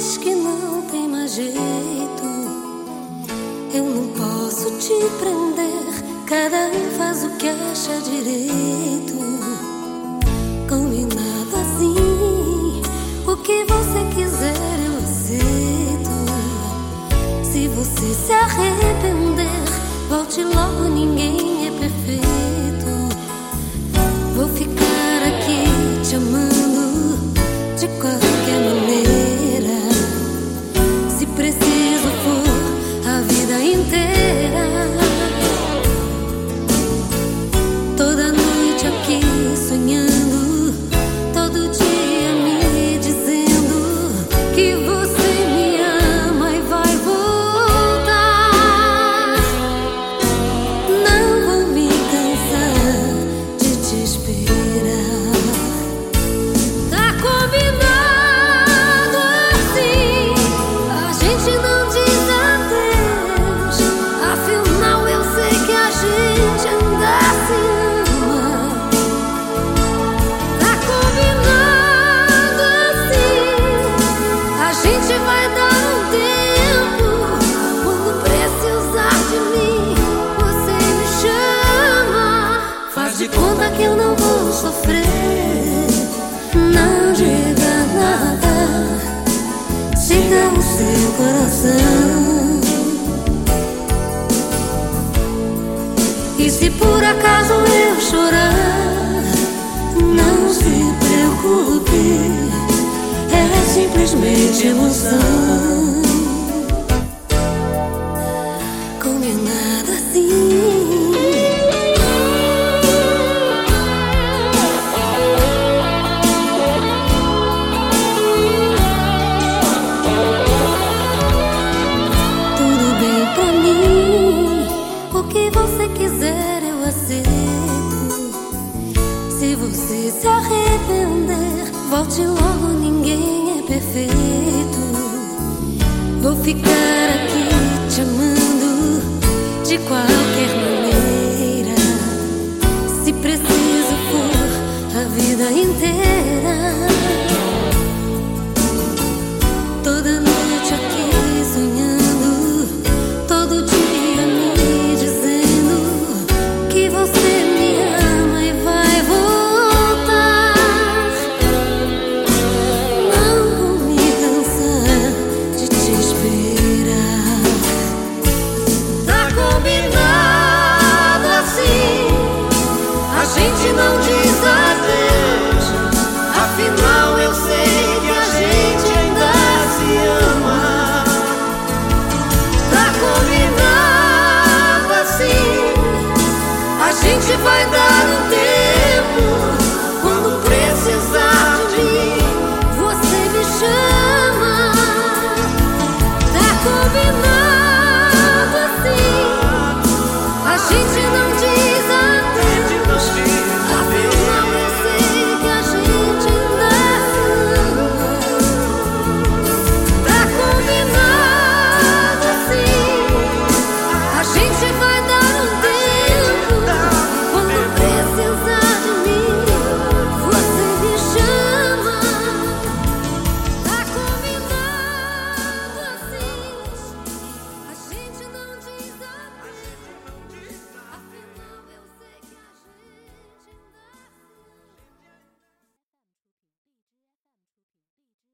diz que não tem mais jeito. Eu não posso te prender. Cada um faz o que acha direito. Combinado assim. O que você quiser eu aceito. Se você se arrepender, volte logo, ninguém é perfeito. Seu coração. E se por acaso eu chorar, não se preocupe. É simplesmente emoção. Combinado assim. Quiser eu aceito. Se você se arrepender, volte logo, ninguém é perfeito. Vou ficar aqui te amando de qualquer.